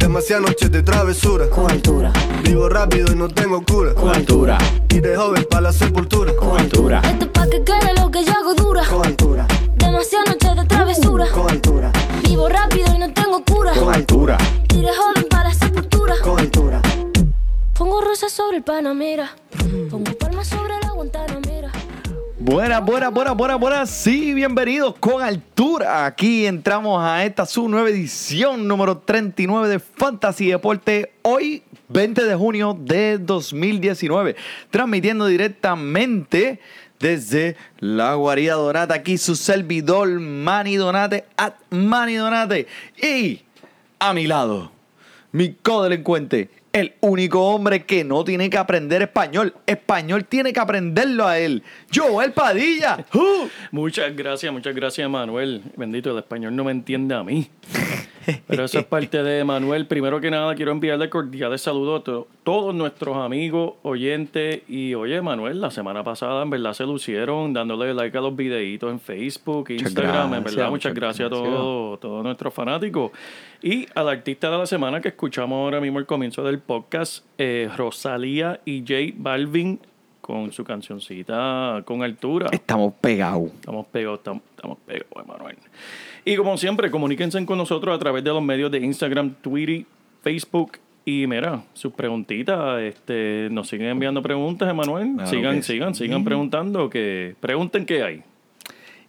Demasiadas noches de travesura. con altura, Vivo rápido y no tengo cura. con altura, Y de joven para la sepultura. con altura, Esto es pa' que quede lo que yo hago dura. con altura, Demasiadas noches de travesura. con altura, Vivo rápido y no tengo cura. con altura, Y de joven para la sepultura. con altura. Pongo rosas sobre el Panamera. Buenas, buenas, buenas, buenas, buenas. Sí, bienvenidos con altura. Aquí entramos a esta su nueva edición número 39 de Fantasy Deporte. Hoy, 20 de junio de 2019. Transmitiendo directamente desde la guarida Donata. Aquí su servidor Manny Donate at Manny Donate. Y a mi lado, mi codelincuente, el único hombre que no tiene que aprender español. Español tiene que aprenderlo a él. Joel Padilla. Muchas gracias, muchas gracias, Manuel. Bendito, el español no me entiende a mí. Pero eso es parte de Manuel. Primero que nada, quiero enviarle cordiales saludos a to- todos nuestros amigos, oyentes. Y oye, Manuel, la semana pasada en verdad se lucieron dándole like a los videitos en Facebook, Instagram. en verdad, muchas muchas gracias, a todos, todos nuestros fanáticos. Y al artista de la semana que escuchamos ahora mismo al comienzo del podcast, eh, Rosalía y J Balvin con su cancioncita con altura. Estamos pegados. Estamos pegados, estamos, estamos pegados, Emanuel. Y como siempre, comuníquense con nosotros a través de los medios de Instagram, Twitter, Facebook. Y mira, sus preguntitas, este, nos siguen enviando preguntas, Emanuel. Claro sigan, sí. sigan, sigan preguntando, que pregunten qué hay.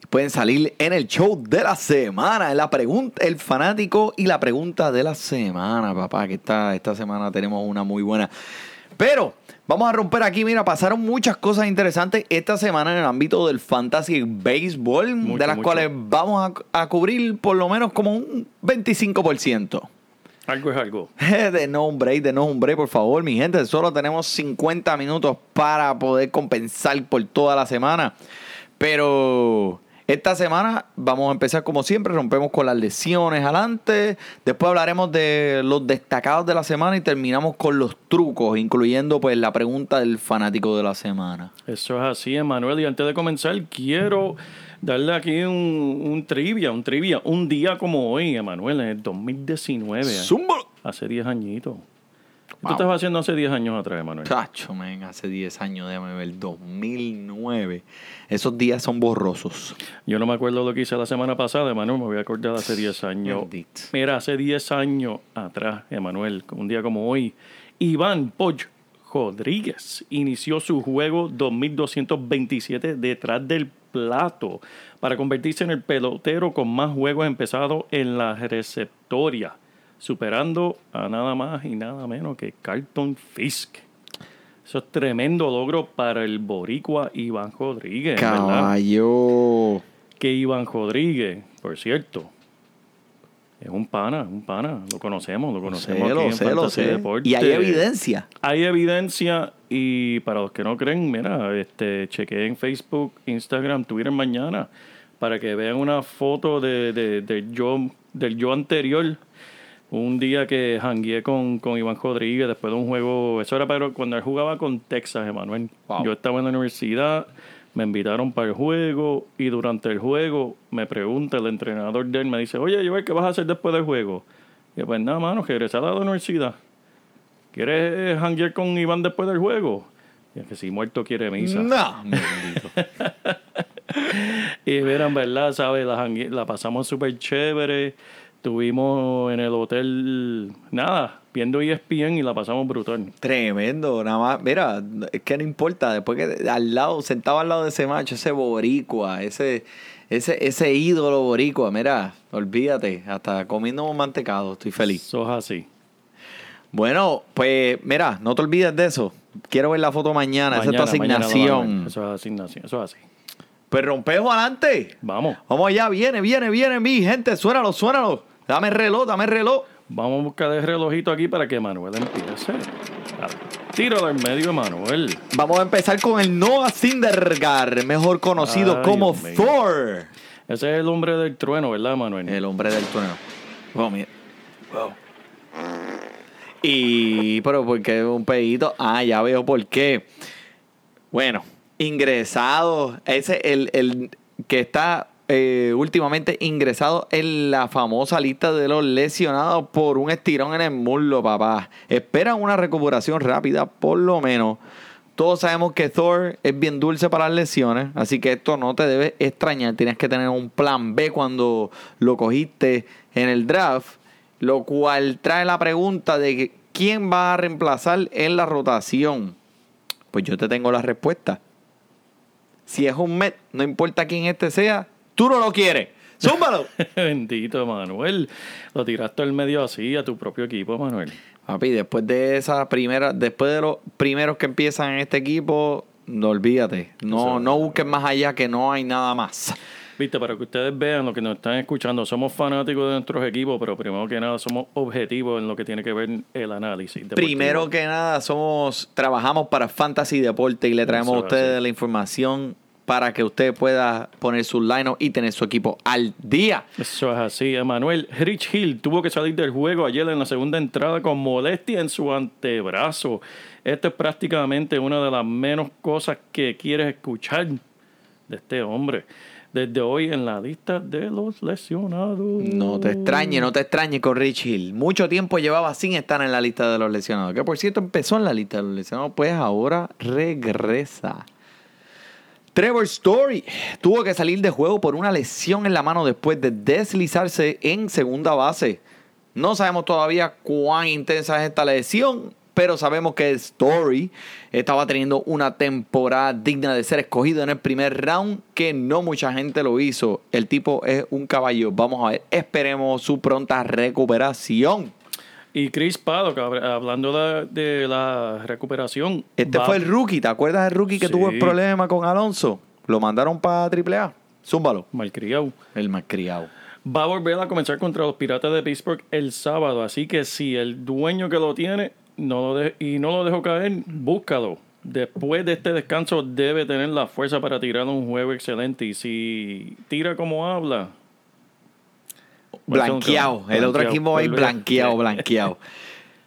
Pueden salir en el show de la semana. La pregunta, el fanático y la pregunta de la semana, papá. Que esta, esta semana tenemos una muy buena. Pero vamos a romper aquí. Mira, pasaron muchas cosas interesantes esta semana en el ámbito del fantasy béisbol, Mucho, de las mucho. cuales vamos a, a cubrir por lo menos como un 25%. Algo es algo. De no un break, de no un break, por favor, mi gente. Solo tenemos 50 minutos para poder compensar por toda la semana. Pero esta semana vamos a empezar como siempre. Rompemos con las lesiones adelante. Después hablaremos de los destacados de la semana y terminamos con los trucos, incluyendo pues la pregunta del fanático de la semana. Eso es así, Emanuel. Y antes de comenzar, quiero darle aquí un, un trivia, un trivia. Un día como hoy, Emanuel, en el 2019. Zúmbalo. Hace 10 añitos. ¿Qué Wow. tú estabas haciendo hace 10 años atrás, Emanuel? Chacho, men, hace 10 años, déjame ver, 2009. Esos días son borrosos. Yo no me acuerdo lo que hice la semana pasada, Emanuel, me voy a acordar hace 10 años. Mira, hace 10 años atrás, Emanuel, un día como hoy, Iván Poch Rodríguez inició su juego 2227 detrás del plato para convertirse en el pelotero con más juegos empezados en la receptoria, superando a nada más y nada menos que Carlton Fisk. Eso es tremendo logro para el boricua Iván Rodríguez, ¿verdad? Caballo. que Iván Rodríguez, por cierto, es un pana, un pana, lo conocemos, lo conocemos aquí lo en sé, lo Fantasy sé. Deporte. Y hay evidencia. Hay evidencia y para los que no creen, mira, este, chequeen Facebook, Instagram, Twitter mañana para que vean una foto de, de- del yo, del yo anterior. Un día que jangueé con, con Iván Rodríguez después de un juego, eso era para cuando él jugaba con Texas, Emanuel. Wow. Yo estaba en la universidad, me invitaron para el juego y durante el juego me pregunta el entrenador de él, me dice, oye, Joel, ¿qué vas a hacer después del juego? Y yo, pues nada, mano, regresar a la universidad. ¿Quieres janguear con Iván después del juego? Y es que si muerto quiere misa. No. Y en verdad, ¿sabes? La, la pasamos súper chévere. Estuvimos en el hotel, nada, viendo ESPN y la pasamos brutal. Tremendo, nada más. Mira, es que no importa. Después que al lado, sentado al lado de ese macho, ese boricua, ese, ese, ese ídolo boricua, mira, olvídate, hasta comiendo un mantecado, estoy feliz. Eso es así. Bueno, pues mira, no te olvides de eso. Quiero ver la foto mañana, esa es tu Mañana, mañana asignación. Eso es asignación, eso es así. Pues rompemos adelante. Vamos. Vamos allá, viene, viene, viene, mi gente, suénalo, suénalo. Dame el reloj, dame el reloj. Vamos a buscar el relojito aquí para que Manuel empiece. Tíralo en medio, Manuel. Vamos a empezar con el Noah Syndergaard, mejor conocido Ay, como Dios. Thor. Ese es el hombre del trueno, ¿verdad, Manuel? El hombre del trueno. Wow, mira. Wow. Y, pero ¿por qué un pedito? Ah, ya veo por qué. Bueno, ingresado. Ese el, el que está eh, últimamente ingresado en la famosa lista de los lesionados por un estirón en el muslo, papá. Esperan una recuperación rápida, por lo menos. Todos sabemos que Thor es bien dulce para las lesiones, así que esto no te debe extrañar. Tienes que tener un plan B cuando lo cogiste en el draft, lo cual trae la pregunta de quién va a reemplazar en la rotación. Pues yo te tengo la respuesta. Si es un Met, no importa quién este sea, tú no lo quieres. ¡Zúmbalo! Bendito, Manuel. Lo tiraste al medio así a tu propio equipo, Manuel. Papi, después de esa primera, después de los primeros que empiezan en este equipo, no olvídate. No, no busques más allá que no hay nada más. Viste, para que ustedes vean lo que nos están escuchando, somos fanáticos de nuestros equipos, pero primero que nada somos objetivos en lo que tiene que ver el análisis. deportivo. Primero que nada, somos, trabajamos para Fantasy Deporte y le traemos Eso a es ustedes la información para que usted pueda poner su line y tener su equipo al día. Eso es así, Emanuel. Rich Hill tuvo que salir del juego ayer en la segunda entrada con molestia en su antebrazo. Esto es prácticamente una de las menos cosas que quieres escuchar de este hombre. Desde hoy en la lista de los lesionados. No te extrañe, no te extrañe con Rich Hill. Mucho tiempo llevaba sin estar en la lista de los lesionados. Que por cierto empezó en la lista de los lesionados, pues ahora regresa. Trevor Story tuvo que salir de juego por una lesión en la mano después de deslizarse en segunda base. No sabemos todavía cuán intensa es esta lesión, pero sabemos que Story estaba teniendo una temporada digna de ser escogido en el primer round, que no mucha gente lo hizo. El tipo es un caballo. Vamos a ver, esperemos su pronta recuperación. Y Chris Paddock, hab- hablando de, de la recuperación. Este va- fue el rookie, ¿te acuerdas del rookie que Sí. tuvo el problema con Alonso? Lo mandaron para AAA. Zúmbalo. Malcriado. El malcriado. Va a volver a comenzar contra los Piratas de Pittsburgh el sábado. Así que si el dueño que lo tiene no lo de- y no lo dejó caer, búscalo. Después de este descanso debe tener la fuerza para tirar un juego excelente. Y si tira como habla... Blanqueado. El otro equipo va a ir blanqueado, blanqueado.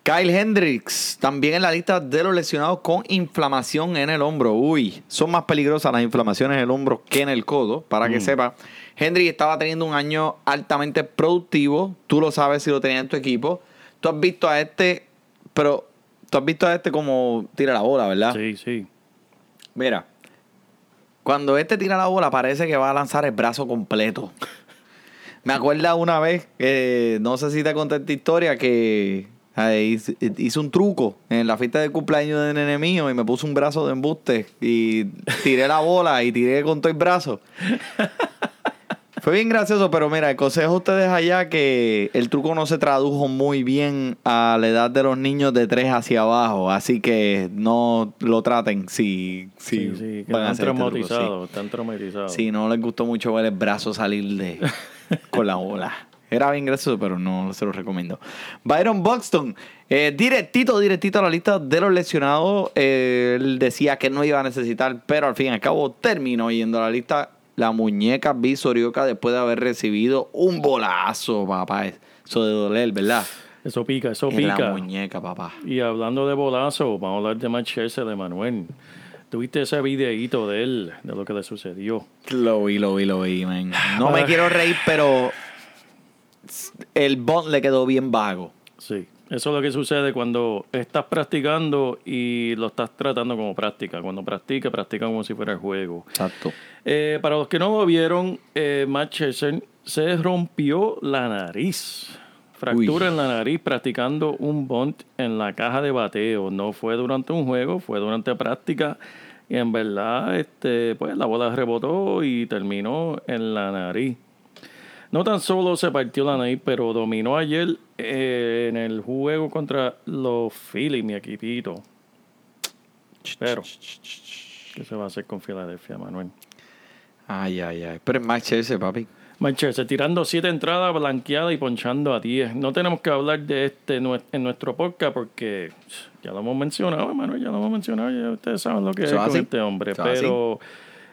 Kyle Hendricks, también en la lista de los lesionados con inflamación en el hombro. Uy, son más peligrosas las inflamaciones en el hombro que en el codo, para que sepa. Hendricks estaba teniendo un año altamente productivo. Tú lo sabes si lo tenías en tu equipo. Tú has visto a este, pero tú has visto a este como tira la bola, ¿verdad? Sí, sí. Mira, cuando este tira la bola parece que va a lanzar el brazo completo. Me acuerda una vez, que no sé si te conté esta historia, que eh, hice, un truco en la fiesta de cumpleaños de nene mío y me puse un brazo de embuste y tiré la bola y tiré con todo el brazo. Fue bien gracioso, pero mira, el consejo a ustedes allá que el truco no se tradujo muy bien a la edad de los niños de 3 hacia abajo, así que no lo traten si, si Sí, sí, van a hacer este truco, sí. traumatizados, están traumatizados. Sí, no les gustó mucho ver el brazo salir de con la bola. Era bien gracioso, pero no se lo recomiendo. Byron Buxton, eh, directito, directito a la lista de los lesionados. Eh, él decía que no iba a necesitar, pero al fin y al cabo terminó yendo a la lista. La muñeca visorioca después de haber recibido un bolazo, papá. Eso de doler, ¿verdad? Eso pica, eso En la pica. muñeca, papá. Y hablando de bolazo, vamos a hablar de Matt Scherzer de Manuel. ¿Tuviste ese videíto de él, de lo que le sucedió? Lo vi, lo vi, lo vi, man. No me quiero reír, pero el bond le quedó bien vago. Sí. Eso es lo que sucede cuando estás practicando y lo estás tratando como práctica. Cuando practica, practica como si fuera el juego. Exacto. Eh, para los que no lo vieron, eh, Matt se rompió la nariz. Fractura Uy. en la nariz practicando un bunt en la caja de bateo. No fue durante un juego, fue durante práctica. Y en verdad, este, pues la bola rebotó y terminó en la nariz. No tan solo se partió la nariz, pero dominó ayer eh, en el juego contra los Phillies, mi equipito. Pero, ¿qué se va a hacer con Filadelfia, Manuel? Ay, ay, ay. Pero es Max Scherzer, papi. Manchester tirando siete entradas blanqueadas y ponchando a 10. No tenemos que hablar de este en nuestro podcast porque ya lo hemos mencionado, hermano, ya lo hemos mencionado, ya ustedes saben lo que es con este hombre, así. pero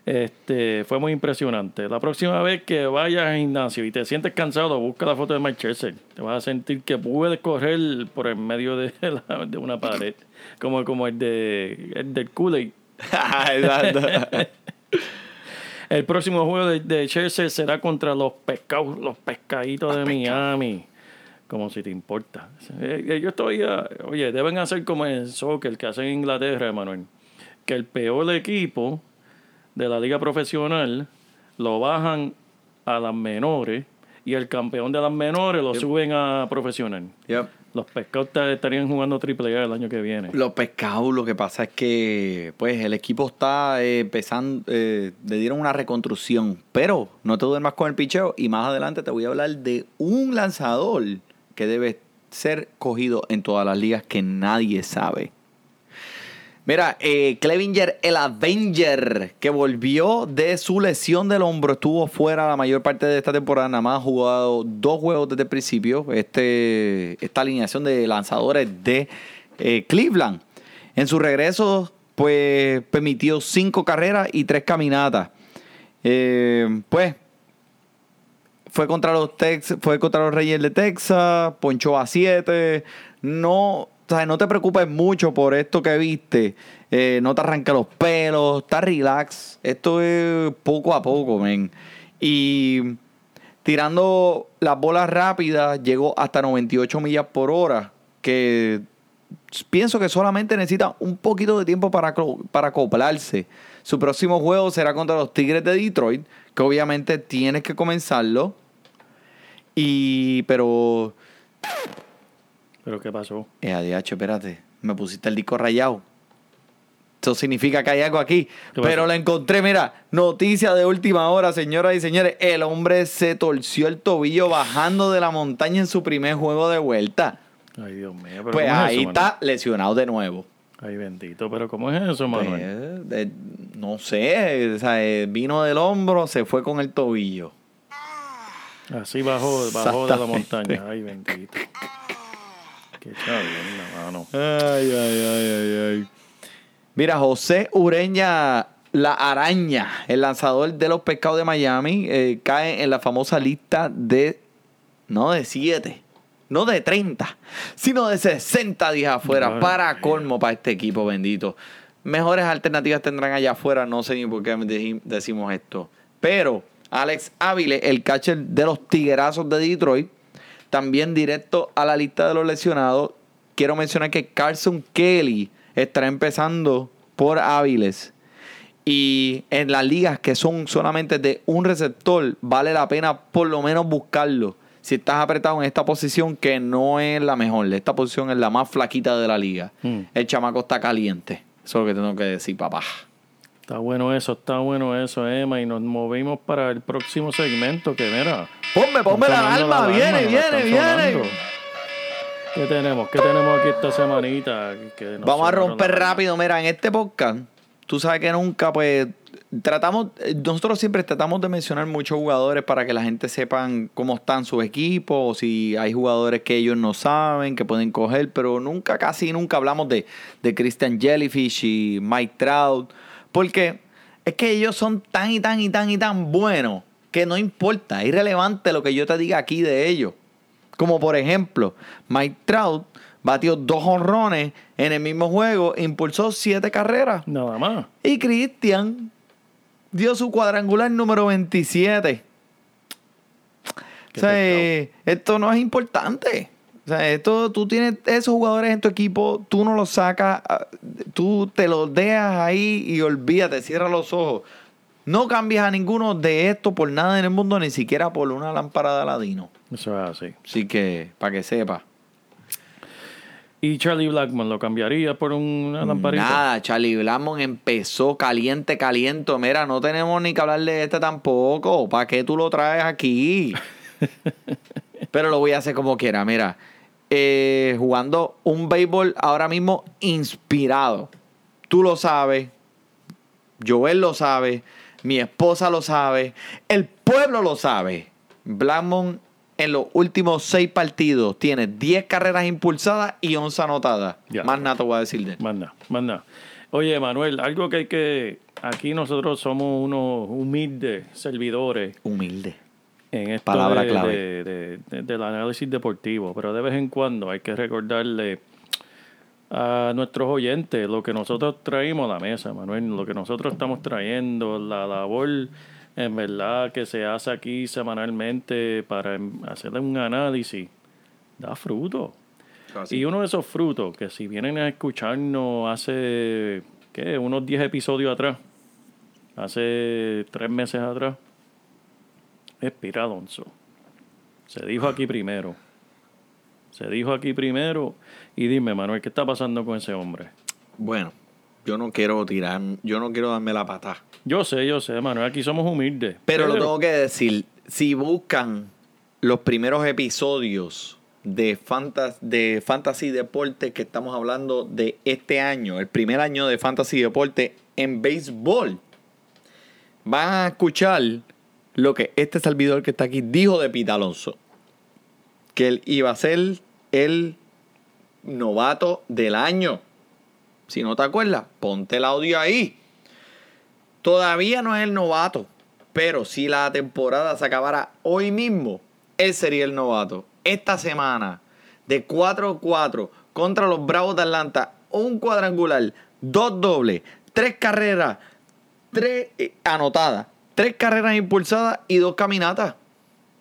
este fue muy impresionante. La próxima vez que vayas al gimnasio y te sientes cansado, busca la foto de Manchester. Te vas a sentir que puedes correr por el medio de, la- de una pared, como, como el, de, el del Kool-Aid. El próximo juego de, de Chelsea será contra los pescados, los pescaditos de Miami. Como si te importa. Eh, eh, Yo estoy, ah, oye, deben hacer como en soccer que hacen en Inglaterra, Emanuel. Que el peor equipo de la liga profesional lo bajan a las menores y el campeón de las menores lo suben a profesional. Yep. Los pescados ta- estarían jugando triple A el año que viene. Los pescados, lo que pasa es que pues el equipo está eh, empezando, eh, le dieron una reconstrucción, pero no te duermas con el picheo y más adelante te voy a hablar de un lanzador que debe ser cogido en todas las ligas que nadie sabe. Mira, eh, Clevinger, el Avenger, que volvió de su lesión del hombro, estuvo fuera la mayor parte de esta temporada, nada más ha jugado dos juegos desde el principio, este, esta alineación de lanzadores de eh, Cleveland. En su regreso, pues permitió cinco carreras y tres caminatas. Eh, pues fue contra los Tex, fue contra los Reyes de Texas, ponchó a 7. No, no te preocupes mucho por esto que viste. Eh, no te arranca los pelos, está relax. Esto es poco a poco, men. Y tirando las bolas rápidas, llegó hasta 98 millas por hora. Que pienso que solamente necesita un poquito de tiempo para, para acoplarse. Su próximo juego será contra los Tigres de Detroit, que obviamente tienes que comenzarlo. Y, pero, Pero ¿qué pasó? eh, ADH, espérate, me pusiste el disco rayado. Eso significa que hay algo aquí. Pero lo encontré, mira, noticia de última hora, señoras y señores. El hombre se torció el tobillo bajando de la montaña en su primer juego de vuelta. Ay, Dios mío. pero Pues ¿cómo es ahí eso, está lesionado de nuevo. Ay, bendito. Pero ¿cómo es eso, Manuel? Pues, eh, no sé, o sea, eh, vino del hombro, se fue con el tobillo. Así bajó, bajó de la montaña. Ay, bendito. Qué chavienda, mano. Ay, ay, ay, ay, ay. Mira, José Ureña, la araña, el lanzador de los pescados de Miami, eh, cae en la famosa lista de, no de 7, no de 30, sino de 60 días afuera, Ay, para colmo para este equipo bendito. Mejores alternativas tendrán allá afuera, no sé ni por qué decimos esto. Pero Alex Ávile, el catcher de los Tiguerazos de Detroit, también directo a la lista de los lesionados. Quiero mencionar que Carson Kelly estará empezando por Áviles. Y en las ligas que son solamente de un receptor, vale la pena por lo menos buscarlo. Si estás apretado en esta posición, que no es la mejor, esta posición es la más flaquita de la liga. Mm. El chamaco está caliente. Eso es lo que tengo que decir, papá. Está bueno eso, está bueno eso, Emma. Y nos movimos para el próximo segmento que, mira. Ponme, ponme la alarma, la viene, viene, viene. ¿Qué tenemos? ¿Qué tenemos aquí esta semanita? Que Vamos a romper rápido. Mira, en este podcast, tú sabes que nunca, pues, tratamos, nosotros siempre tratamos de mencionar muchos jugadores para que la gente sepan cómo están sus equipos, o si hay jugadores que ellos no saben, que pueden coger, pero nunca, casi nunca hablamos de, de Christian Jellyfish y Mike Trout, porque es que ellos son tan y tan y tan y tan buenos que no importa, es irrelevante lo que yo te diga aquí de ellos. Como por ejemplo, Mike Trout batió dos honrones en el mismo juego, impulsó siete carreras. Nada más. Y Cristian dio su cuadrangular número 27. O sea, esto no es importante. O sea, esto, tú tienes esos jugadores en tu equipo, tú no los sacas, ah, tú te los dejas ahí y olvídate, cierra los ojos. No cambias a ninguno de estos por nada en el mundo, ni siquiera por una lámpara de Aladino. Eso es así. Así que, para que sepa. ¿Y Charlie Blackman lo cambiaría por una lamparita? Nada, Charlie Blackmon empezó caliente, caliente. Mira, no tenemos ni que hablar de este tampoco. ¿Para qué tú lo traes aquí? Pero lo voy a hacer como quiera. Mira, eh, jugando un béisbol ahora mismo inspirado. Tú lo sabes. Joel lo sabe. Mi esposa lo sabe. El pueblo lo sabe. Blackmon en los últimos seis partidos tiene 10 carreras impulsadas y 11 anotadas. Ya. Más nada te voy a decir de él. Más nada, más nada. Oye, Manuel, algo que hay que. Aquí nosotros somos unos humildes servidores Humilde. En esto Palabra de- clave. de- de- de- del análisis deportivo, pero de vez en cuando hay que recordarle a nuestros oyentes lo que nosotros traímos a la mesa, Manuel, lo que nosotros estamos trayendo, la labor en verdad que se hace aquí semanalmente para em- hacer un análisis, da fruto. Y uno de esos frutos que si vienen a escucharnos hace, ¿qué? Unos 10 episodios atrás, hace tres meses atrás, es Pira Alonso. Se dijo aquí primero. Se dijo aquí primero. Y dime, Manuel, ¿qué está pasando con ese hombre? Bueno, yo no quiero tirar, yo no quiero darme la patada. Yo sé, yo sé, Manuel, aquí somos humildes. Pero lo tengo que decir, si buscan los primeros episodios de, fantas- de Fantasy Deporte que estamos hablando de este año, el primer año de Fantasy Deporte en béisbol, van a escuchar lo que este servidor que está aquí dijo de Pita Alonso. Que él iba a ser el novato del año. Si no te acuerdas, ponte el audio ahí. Todavía no es el novato, pero si la temporada se acabara hoy mismo, él sería el novato. Esta semana, de 4-4 contra los Bravos de Atlanta, un cuadrangular, dos dobles, tres carreras, tres eh, anotadas, tres carreras impulsadas y dos caminatas.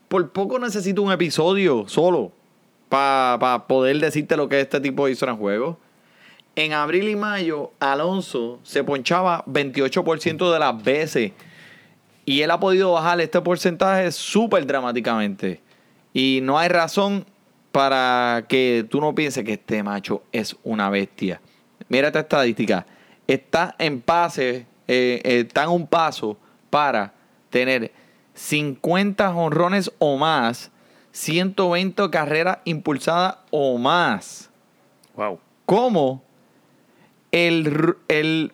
Por poco necesito un episodio solo para poder decirte lo que este tipo hizo en el juego. En abril y mayo, Alonso se ponchaba 28% de las veces. Y él ha podido bajar este porcentaje súper dramáticamente. Y no hay razón para que tú no pienses que este macho es una bestia. Mira esta estadística. Está en pase, eh, eh, está en un paso para tener 50 honrones o más, 120 carreras impulsadas o más Wow. como el, el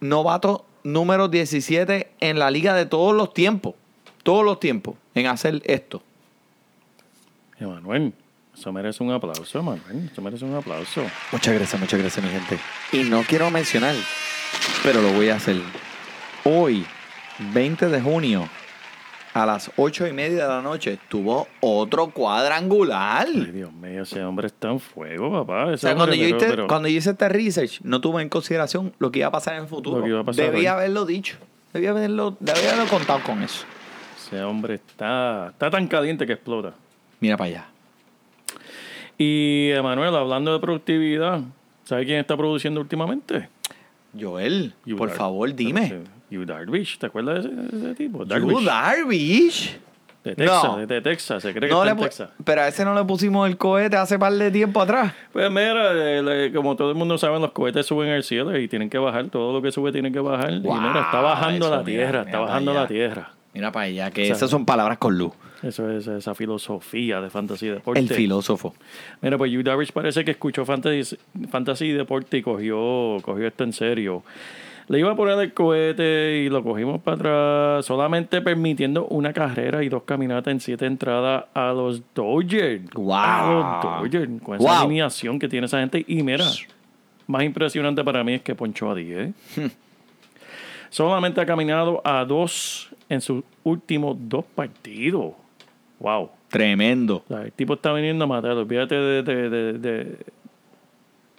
novato número 17 en la liga de todos los tiempos. Todos los tiempos en hacer esto. Emanuel, eso merece un aplauso, Emanuel. Eso merece un aplauso. Muchas gracias, muchas gracias, mi gente. Y no quiero mencionar, pero lo voy a hacer. Hoy, 20 de junio, a las 8 y media de la noche, tuvo otro cuadrangular. Ay, Dios mío, ese hombre está en fuego, papá. Ese O sea, cuando, yo hice, pero- cuando yo hice este research, no tuve en consideración lo que iba a pasar en el futuro. Debía haberlo dicho. Debía haberlo, debía haberlo contado con eso. Ese hombre está, está tan caliente que explota. Mira para allá. Y Emanuel, hablando de productividad, ¿sabe quién está produciendo últimamente? Joel, por favor, dime. Yu Darvish, ¿te acuerdas de ese, de ese tipo? Yu Darvish. Darvish. De Texas, No. de, de Texas, se cree que No está en Texas. pero a ese no le pusimos el cohete hace par de tiempo atrás. Pues mira, eh, le- como todo el mundo sabe, los cohetes suben al cielo y tienen que bajar. Todo lo que sube tiene que bajar. y mira, está bajando la mira, tierra, mira está bajando la tierra. Mira para allá, que O sea, esas son palabras con luz. Eso es esa filosofía de fantasy y deporte. El filósofo. Mira, pues Yu Darvish parece que escuchó fantasy, fantasy y deporte y cogió, cogió esto en serio. Le iba a poner el cohete y lo cogimos para atrás, solamente permitiendo una carrera y dos caminatas en siete entradas a los Dodgers. Wow. A los Dodgers, con esa Wow. alineación que tiene esa gente. Y mira, más impresionante para mí es que ponchó a 10. Solamente ha caminado a dos en sus últimos dos partidos. Wow. Tremendo. O sea, el tipo está viniendo a matar. Olvídate de, de, de, de,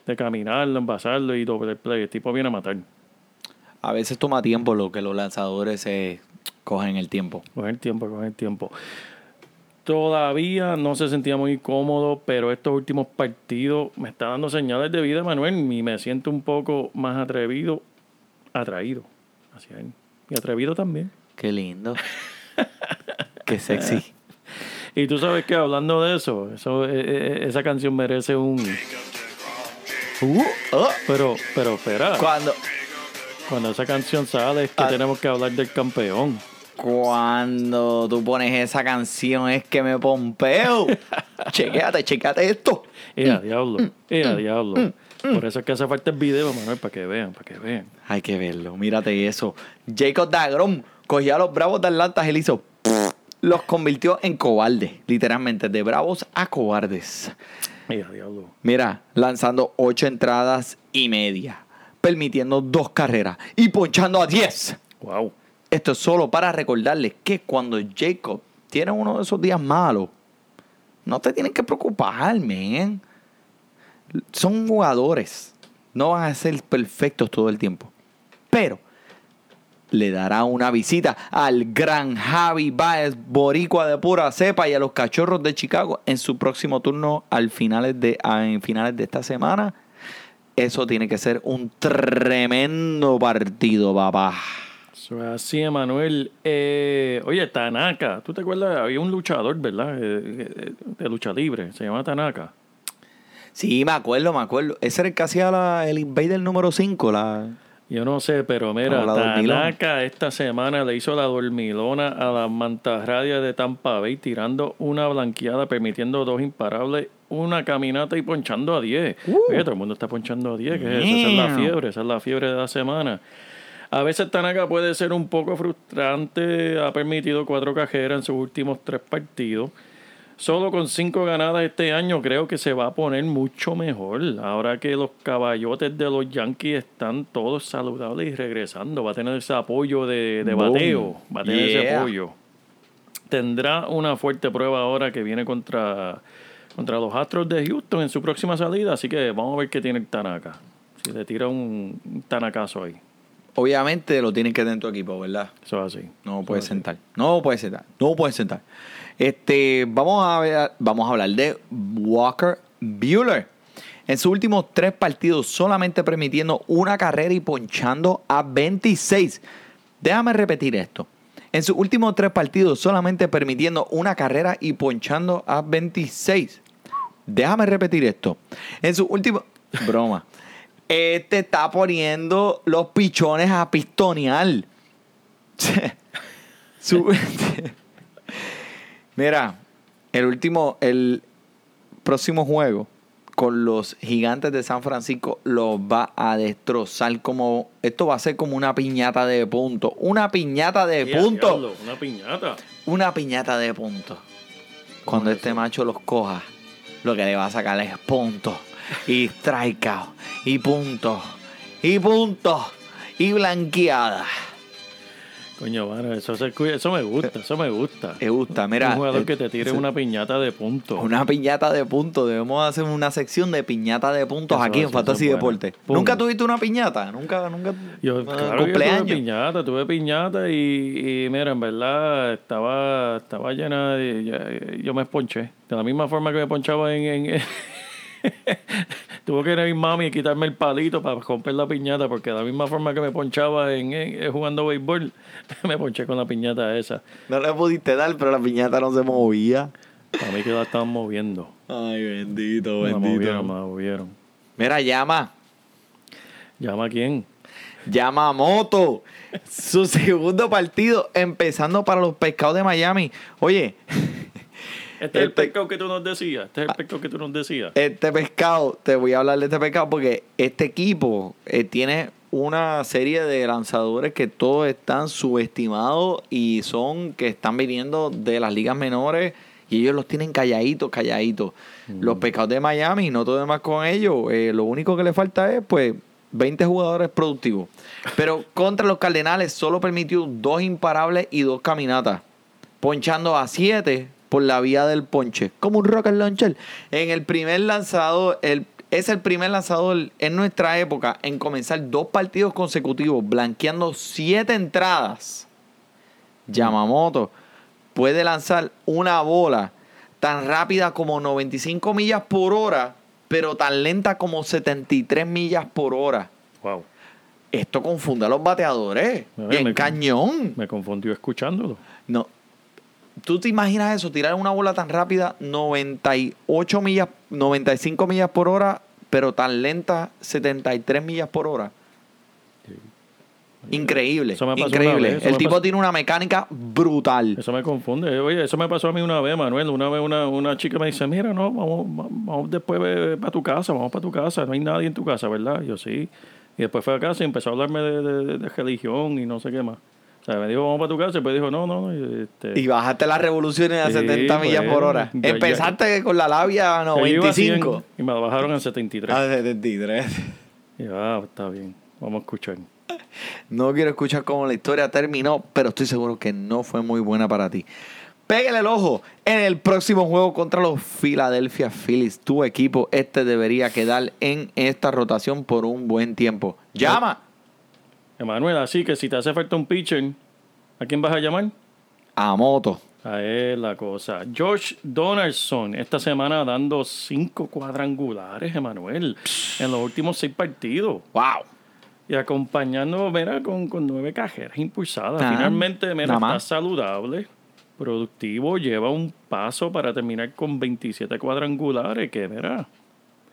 de caminarlo, envasarlo y doble play. El tipo viene a matar. A veces toma tiempo lo que los lanzadores se cogen el tiempo. Coger tiempo, coger tiempo. Todavía no se sentía muy cómodo, pero estos últimos partidos me está dando señales de vida, Manuel, y me siento un poco más atrevido, atraído hacia él. Y atrevido también. Qué lindo. Qué sexy. Y tú sabes que hablando de eso, eso eh, eh, esa canción merece un... Uh, oh, Pero, pero espera. cuando, Cuando esa canción sale es que Ah. tenemos que hablar del campeón. cuando tú pones esa canción es que me pompeo. chequéate, chequéate esto. A diablo. Eh, a diablo. Por eso es que hace falta el video, Manuel, para que vean, para que vean. Hay que verlo, mírate eso. Jacob Dagrom cogía a los Bravos de Atlanta y le hizo los convirtió en cobardes, literalmente, de bravos a cobardes. Mira, diablo. Mira, lanzando ocho entradas y media, permitiendo dos carreras y ponchando a 10. Wow. Esto es solo para recordarles que cuando Jacob tiene uno de esos días malos, no te tienen que preocupar, man. Son jugadores. No van a ser perfectos todo el tiempo. Pero le dará una visita al gran Javi Baez, boricua de pura cepa, y a los cachorros de Chicago en su próximo turno al finales de, a- en finales de esta semana. Eso tiene que ser un tremendo partido, papá. Eso es así, Emanuel. Eh, oye, Tanaka, ¿tú te acuerdas? Había un luchador, ¿verdad? Eh, eh, de lucha libre, se llama Tanaka. Sí, me acuerdo, me acuerdo. Ese era el que hacía la- el Invader número 5. La... Yo no sé, pero mira, No. Tanaka esta semana le hizo la dormilona a las mantarradias de Tampa Bay, tirando una blanqueada, permitiendo dos imparables, una caminata y ponchando a 10. Oye, todo el mundo está ponchando a 10, que es eso? esa es la fiebre, esa es la fiebre de la semana. A veces Tanaka puede ser un poco frustrante, ha permitido cuatro cajeras en sus últimos tres partidos. Solo con cinco ganadas este año creo que se va a poner mucho mejor. Ahora que los caballotes de los Yankees están todos saludables y regresando, va a tener ese apoyo de, bateo, va a tener ese apoyo. Tendrá una fuerte prueba ahora que viene contra, contra los Astros de Houston en su próxima salida, así que vamos a ver qué tiene el Tanaka. Si le tira un, un Tanakazo ahí. Obviamente lo tienen que tener en tu equipo, ¿verdad? Eso es así. No puedes sentar. No puedes sentar. No puedes sentar. Este, vamos a ver, vamos a hablar de Walker Bueller. En sus últimos tres partidos, solamente permitiendo una carrera y ponchando a 26. Déjame repetir esto. En sus últimos tres partidos, solamente permitiendo una carrera y ponchando a 26. Déjame repetir esto. En sus últimos. Broma. Este está poniendo los pichones a pistonear. Su- Mira, el último, el próximo juego con los gigantes de San Francisco los va a destrozar como. Esto va a ser como una piñata de puntos. Una piñata de puntos. diablo, Una piñata. Una piñata de puntos. Cuando este macho los coja, lo que le va a sacar es puntos. Y strikeout. Y puntos. Y puntos. Y blanqueada. Coño, mano, eso, eso me gusta, eso me gusta. Me gusta, mira. un jugador eh, que te tire una piñata de puntos. Una piñata de puntos. Debemos hacer una sección de piñata de puntos Eso, aquí en Fantasy bueno. Deporte. Pum. ¿Nunca tuviste una piñata? ¿Nunca? nunca Yo, claro yo tuve cumpleaños? piñata, tuve piñata y, y mira, en verdad estaba, estaba llena de... yo me esponché. De la misma forma que me ponchaba en... en- Tuvo que ir a mi mami y quitarme el palito para romper la piñata, porque de la misma forma que me ponchaba en, en- jugando béisbol, me ponché con la piñata esa. No le pudiste dar, pero la piñata no se movía. A mí que la estaban moviendo. Ay, bendito, Me la movieron, bendito. me la movieron. Mira, llama. ¿Llama a quién? Yamamoto. Su segundo partido, empezando para los pescados de Miami. Oye, Este es el El pe- pescado que tú nos decías. Este es el pescado que tú nos decías. este pescado, te voy a hablar de este pescado porque este equipo eh, tiene una serie de lanzadores que todos están subestimados y son que están viniendo de las ligas menores y ellos los tienen calladitos, calladitos. Los pescados de Miami, no todo demás con ellos. eh, lo único que le falta es, pues, 20 jugadores productivos. Pero contra los Cardenales solo permitió dos imparables y dos caminatas ponchando a 7 por la vía del ponche, como un rocket launcher. En el primer lanzador, el, es el primer lanzador en nuestra época en comenzar dos partidos consecutivos, blanqueando 7 entradas. Yamamoto puede lanzar una bola tan rápida como 95 millas por hora, pero tan lenta como 73 millas por hora. Wow. Esto confunde a los bateadores. A ver, Bien me- cañón. Me confundió escuchándolo. No. ¿Tú te imaginas eso? Tirar una bola tan rápida, 98 millas, 95 millas por hora, pero tan lenta, 73 millas por hora. Increíble, Eso me pasó increíble. eso El me tipo pasó- tiene una mecánica brutal. Eso me confunde. Oye, eso me pasó a mí una vez, Manuel. Una vez una, una chica me dice, mira, no, vamos, vamos después para tu casa, vamos para tu casa. No hay nadie en tu casa, ¿verdad? Yo sí. Y después fue a casa y empezó a hablarme de, de- de religión y no sé qué más. O sea, me dijo, vamos para tu casa, y después dijo, no, no, este, Y bajaste las revoluciones a Sí, 70 millas por hora. ya- ya- Empezaste con la labia a yo iba a 100 95. y me bajaron a 73. A 73. Y ah, está bien, vamos a escuchar. No quiero escuchar cómo la historia terminó, pero estoy seguro que no fue muy buena para ti. Pégale el ojo en el próximo juego contra los Philadelphia Phillies. Tu equipo este debería quedar en esta rotación por un buen tiempo. Llama Emanuel, así que si te hace falta un pitcher, ¿a quién vas a llamar? a Moto. Ahí es la cosa. Josh Donaldson, esta semana dando cinco cuadrangulares, Emanuel, en los últimos seis partidos. ¡Wow! Y acompañando, mira, con, con nueve cajeras impulsadas. Finalmente, mira, está saludable, productivo, lleva un paso para terminar con 27 cuadrangulares, que mira,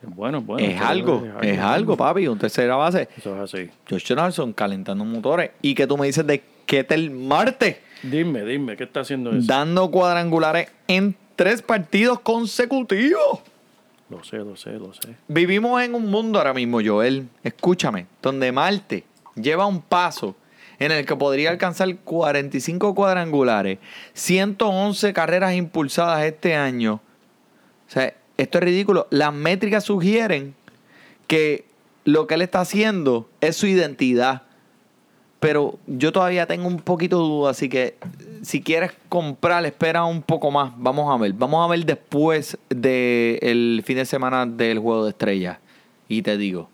es bueno, es bueno. es algo, es algo, papi. Un tercera base. Eso es así. Josh Donaldson calentando motores. ¿Y qué tú me dices de Ketel Marte? Dime, dime, ¿qué está haciendo eso? Dando cuadrangulares en tres partidos consecutivos. Lo sé, lo sé, lo sé. Vivimos en un mundo ahora mismo, Joel, escúchame, donde Marte lleva un paso en el que podría alcanzar 45 cuadrangulares, 111 carreras impulsadas este año. O sea, esto es ridículo. Las métricas sugieren que lo que él está haciendo es su identidad. Pero yo todavía tengo un poquito de duda, así que si quieres comprar, espera un poco más. Vamos a ver. Vamos a ver después del fin de semana del juego de estrellas. Y te digo.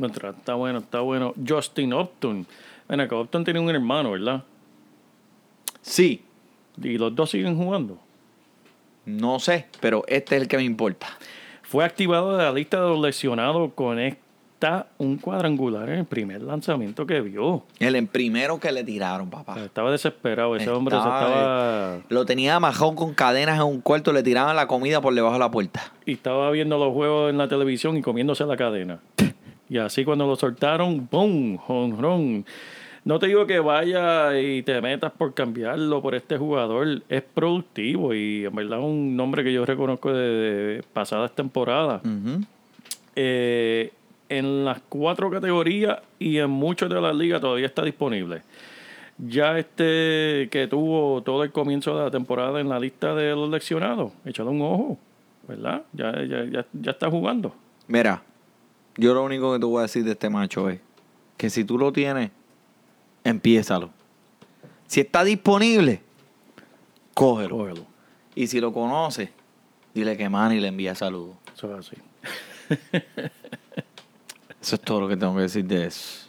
Está bueno, está bueno. Justin Upton. Ven acá, Upton tiene un hermano, ¿verdad? Sí, Y los dos siguen jugando. No sé, pero este es el que me importa. Fue activado de la lista de los lesionados con esta un cuadrangular en el primer lanzamiento que vio. El primero que le tiraron, papá. Estaba desesperado. Ese hombre se Estaba, estaba. Lo tenía amajado con cadenas en un cuarto, le tiraban la comida por debajo de la puerta. Y estaba viendo los juegos en la televisión y comiéndose la cadena. Y así cuando lo soltaron, ¡pum! Jonrón. No te digo que vaya y te metas por cambiarlo por este jugador. Es productivo y en verdad es un nombre que yo reconozco de, de pasadas temporadas. Eh, en las cuatro categorías y en muchas de las ligas todavía está disponible. Ya este que tuvo todo el comienzo de la temporada en la lista de los leccionados, échale un ojo, ¿verdad? Ya, ya, ya, ya está jugando. Mira, yo lo único que te voy a decir de este macho es que si tú lo tienes, empiézalo. Si está disponible, cógelo. Cógelo. Y si lo conoces, dile que Manny le envía saludos. Eso es así. Eso es todo lo que tengo que decir de eso.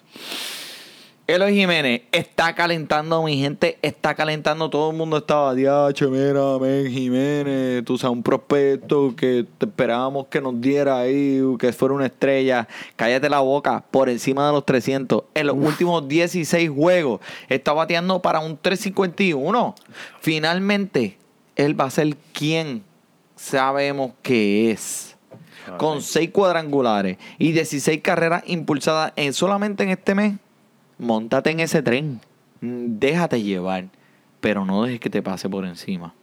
Eloy Jiménez está calentando, mi gente, está calentando. Todo el mundo estaba, diache, mira, men, Jiménez, tú sabes, un prospecto que te esperábamos que nos diera ahí, que fuera una estrella. Cállate la boca, por encima de los 300. En los últimos 16 juegos está bateando para un 351. Finalmente, él va a ser quien sabemos que es con 6 cuadrangulares y 16 carreras impulsadas en, solamente en este mes, montate en ese tren. Mm, Déjate llevar, pero no dejes que te pase por encima.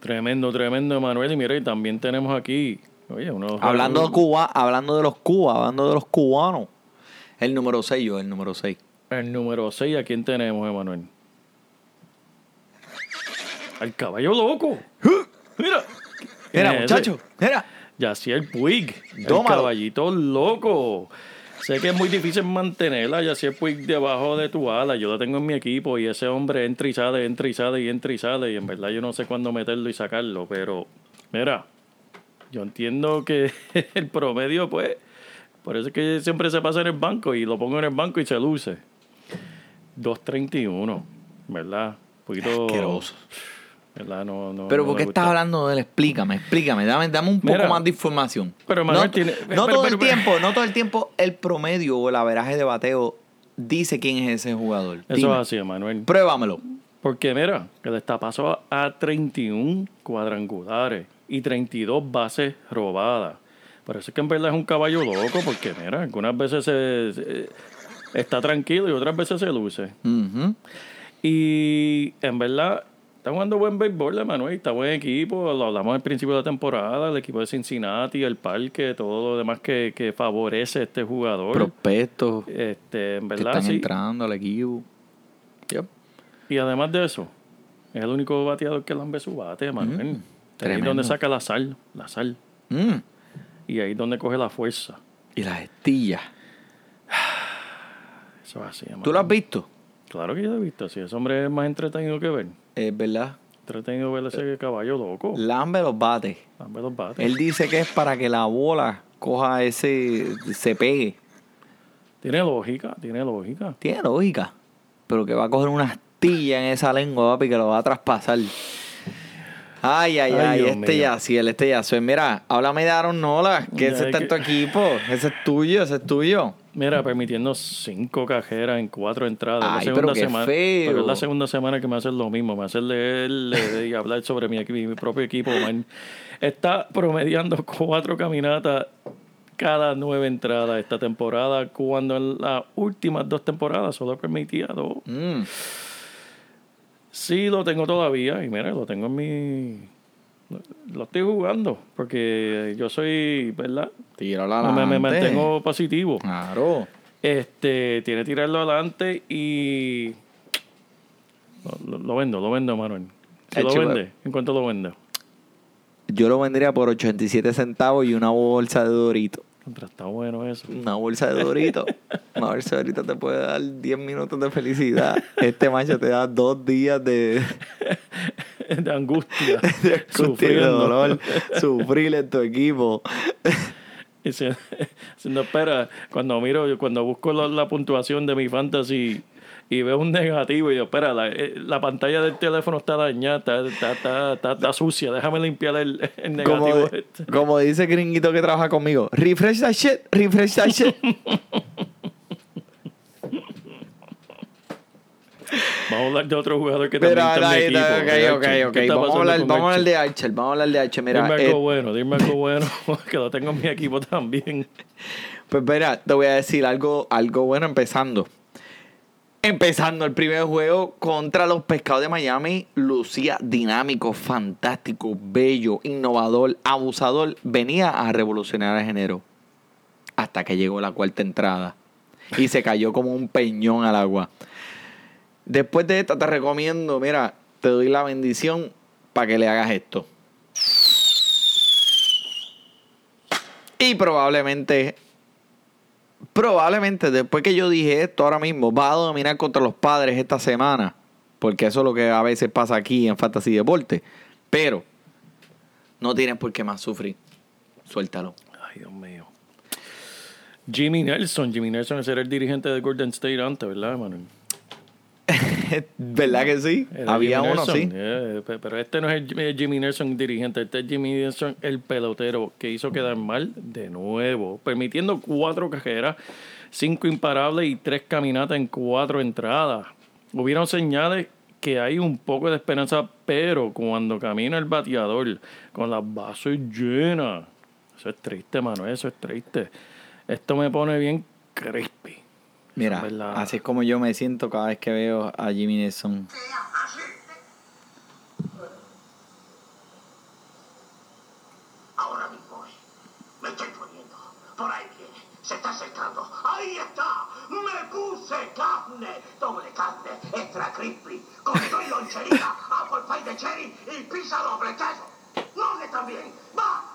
Tremendo, tremendo, Emanuel. Y mira, y también tenemos aquí, oye, uno Hablando de Cuba, hablando de los Cuba, hablando de los cubanos. El número 6, yo, el número 6. El número 6, ¿a quién tenemos, Emanuel? Al caballo loco. Mira. Mira, muchacho, mira. Yaciel Puig, el caballito loco. Sé que es muy difícil mantenerla, Yaciel Puig, debajo de tu ala. Yo lo tengo en mi equipo y ese hombre entra y sale, entra y sale y entra y sale. Y en verdad yo no sé cuándo meterlo y sacarlo. Pero, mira, yo entiendo que el promedio, pues, por eso es que siempre se pasa en el banco y lo pongo en el banco y se luce. 2.31, ¿verdad? Un poquito. Asqueroso. ¿Verdad? No, no, Pero no ¿por qué estás hablando de él? Explícame, explícame. Dame, dame un poco Mira, más de información. pero Manuel no, tiene- no pero- todo pero- el pero- tiempo, no todo el tiempo el promedio o el averaje de bateo dice quién es ese jugador. Eso Dime. es así, Manuel. Pruébamelo. Porque mira, que paso a 31 cuadrangulares y 32 bases robadas. Es que en verdad es un caballo loco, porque mira, algunas veces se, se- está tranquilo y otras veces se luce. Ujú. Y en verdad está jugando buen béisbol, Manuel, está buen equipo, lo hablamos al principio de la temporada, el equipo de Cincinnati, el parque, todo lo demás que, que favorece a este jugador. Prospectos este, en que verdad, están sí. entrando al equipo. Yep. Y además de eso, es el único bateador que lambe su bate, Manuel. Ahí es donde saca la sal, la sal. Mm. Y ahí es donde coge la fuerza. Y las estillas. Eso es así, ¿Tú Manuel. lo has visto? Claro que yo lo he visto. Si ese hombre es más entretenido que ver. Es verdad. Entretenido ver ese caballo loco. Lambe los bates. Lambe los bates. Él dice que es para que la bola coja ese, se pegue. Tiene lógica, tiene lógica. Tiene lógica. Pero que va a coger una astilla en esa lengua, papi, que lo va a traspasar. Ay, ay, Ay, este ya, sí, el este ya. Mira, háblame de Aaron Nola, que Ya, ese es está en tu equipo. Ese es tuyo, ese es tuyo. Mira, permitiendo cinco cajeras en cuatro entradas. Es la Ay, segunda pero qué semana, feo. Pero es la segunda semana que me hacen lo mismo. Me hacen leer, leer y hablar sobre mi, mi propio equipo. man. Está promediando cuatro caminatas cada nueve entradas esta temporada, cuando en las últimas dos temporadas solo permitía dos. Mm. Sí, lo tengo todavía. Y mira, lo tengo en mi. Lo estoy jugando. Porque yo soy, ¿verdad? Tíralo Me, me adelante. mantengo positivo. Claro. Este, tiene que tirarlo adelante y. Lo, vendo, lo vendo, Manuel. Si lo Hecho, vende, ¿en cuánto lo vende? Yo lo vendría por 87 centavos y una bolsa de Dorito. Está bueno eso. Una bolsa de Dorito. una bolsa de Dorito te puede dar 10 minutos de felicidad. Este macho te da dos días de, De angustia. de, angustia y de sufriendo. dolor. Sufrir en tu equipo. Y se- no, espera, cuando miro, cuando busco la, la puntuación de mi fantasy y veo un negativo y yo, espera, la, eh, la pantalla del teléfono está dañada, está, está, está, está- sucia, déjame limpiar el, el Como, negativo. este. como dice gringuito que trabaja conmigo. Refresh that shit. Refresh that shit. Vamos a hablar de otro jugador que también está en mi equipo. ok, de ok, Archer. ok. ¿Qué está Vamos a hablar, vamos a hablar Archer? de Archer. Vamos a hablar de Archer. Mira, dime eh, algo bueno, dime algo bueno, que lo tengo en mi equipo también. Pues mira, te voy a decir algo, algo bueno empezando. Empezando el primer juego contra los pescados de Miami, lucía dinámico, fantástico, bello, innovador, abusador. Venía a revolucionar el género. Hasta que llegó la cuarta entrada. Y se cayó como un peñón al agua. Después de esta te recomiendo, mira, te doy la bendición para que le hagas esto. Y probablemente probablemente después que yo dije esto ahora mismo, va a dominar contra los padres esta semana. Porque eso es lo que a veces pasa aquí en Fantasy Deporte. Pero no tienes por qué más sufrir. Suéltalo. Ay, Dios mío. Jimmy Nelson, Jimmy Nelson era el dirigente de Golden State antes, ¿verdad, Manuel? ¿Verdad que sí? Era Había Jimmy uno, Nelson, sí. eh, pe- pero este no es el Jimmy- Nelson dirigente, este es Jimmy Nelson el pelotero que hizo quedar mal de nuevo, permitiendo cuatro cajeras, cinco imparables y tres caminatas en cuatro entradas. Hubieron señales que hay un poco de esperanza, pero cuando camina el bateador con las bases llenas, eso es triste, mano, eso es triste. Esto me pone bien crispy. Mira, ¿verdad? así es como yo me siento cada vez que veo a Jimmy Nelson. Ahora mismo me estoy poniendo. Por ahí viene. Se está acercando. ¡Ahí está! ¡Me puse carne! Doble carne, extra crispy, con soy loncherita, apple pie de cherry y pizza doble queso. ¡No, también! ¡Va!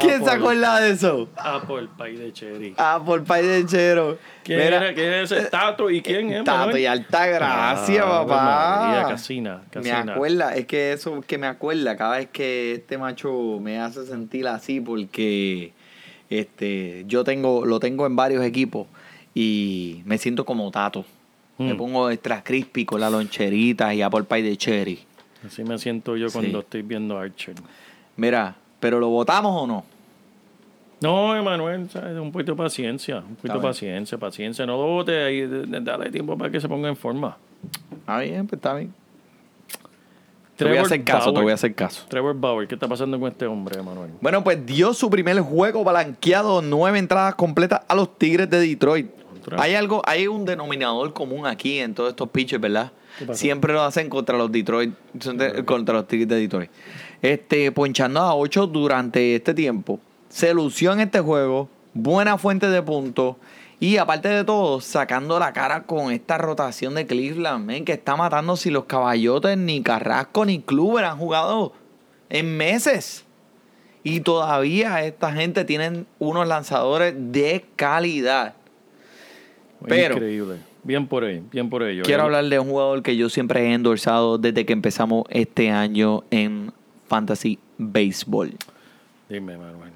¿Quién se Apple- acuerda de eso? Apple Pie de Cherry. Ah, por Pay de Chero. ¿Quién, era, ¿Quién es ese Tato y quién es? Tato Manuel? y alta gracia, Ah, papá. María, Casina, Me Casina. acuerda, es que eso que me acuerda cada vez que este macho me hace sentir así porque este yo tengo lo tengo en varios equipos y me siento como Tato. Me Mm. pongo extra crispy con la loncherita y apple pie de cherry. Así me siento yo cuando Sí. estoy viendo Archer. Mira, pero lo votamos o no? No, Emanuel, un poquito de paciencia, un poquito de paciencia, paciencia. No lo vote d- dale tiempo para que se ponga en forma. Está bien, pues está bien. Te voy a hacer caso, te voy a hacer caso. Trevor Bauer, ¿qué está pasando con este hombre, Emanuel? Bueno, pues dio su primer juego balanqueado, nueve entradas completas a los Tigres de Detroit. Hay algo, hay un denominador común aquí en todos estos pitches, ¿verdad? Siempre lo hacen contra los Detroit, contra los Tigres de Detroit. Este, ponchando a 8 durante este tiempo. Se lució en este juego, buena fuente de puntos Y aparte de todo, sacando la cara con esta rotación de Cleveland, men, que está matando si los caballotes ni Carrasco ni Kluber han jugado en meses. Y todavía esta gente tienen unos lanzadores de calidad. Pero- Increíble. Bien por ahí, bien por ello. Quiero hablar de un jugador que yo siempre he endorsado desde que empezamos este año en Fantasy Baseball. Dime, Manuel.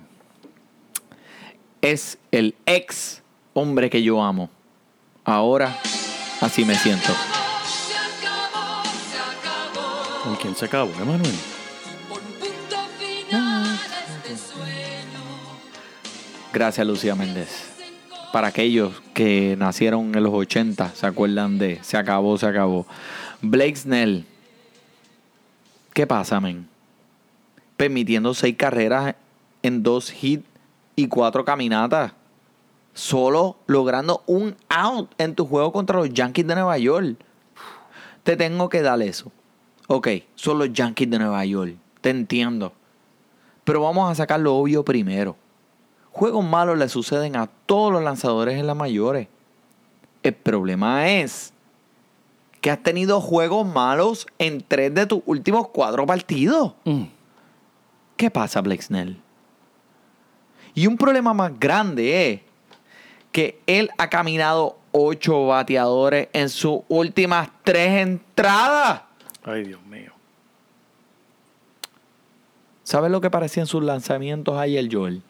Es el ex hombre que yo amo. Ahora, así me siento. ¿Con quién se acabó, eh, Manuel? Gracias, Lucía Méndez. Para aquellos que nacieron en los 80, se acuerdan de Se acabó, se acabó. Blake Snell. ¿Qué pasa, men? Permitiendo seis carreras en dos hits y cuatro caminatas. Solo logrando un out en tu juego contra los Yankees de Nueva York. Te tengo que dar eso. Ok, son los Yankees de Nueva York. Te entiendo. Pero vamos a sacar lo obvio primero. Juegos malos le suceden a todos los lanzadores en las mayores. El problema es que has tenido juegos malos en tres de tus últimos cuatro partidos. Mm. ¿Qué pasa, Blake Snell? Y un problema más grande es que él ha caminado ocho bateadores en sus últimas tres entradas. Ay, Dios mío. ¿Sabes lo que parecían sus lanzamientos ayer, Joel?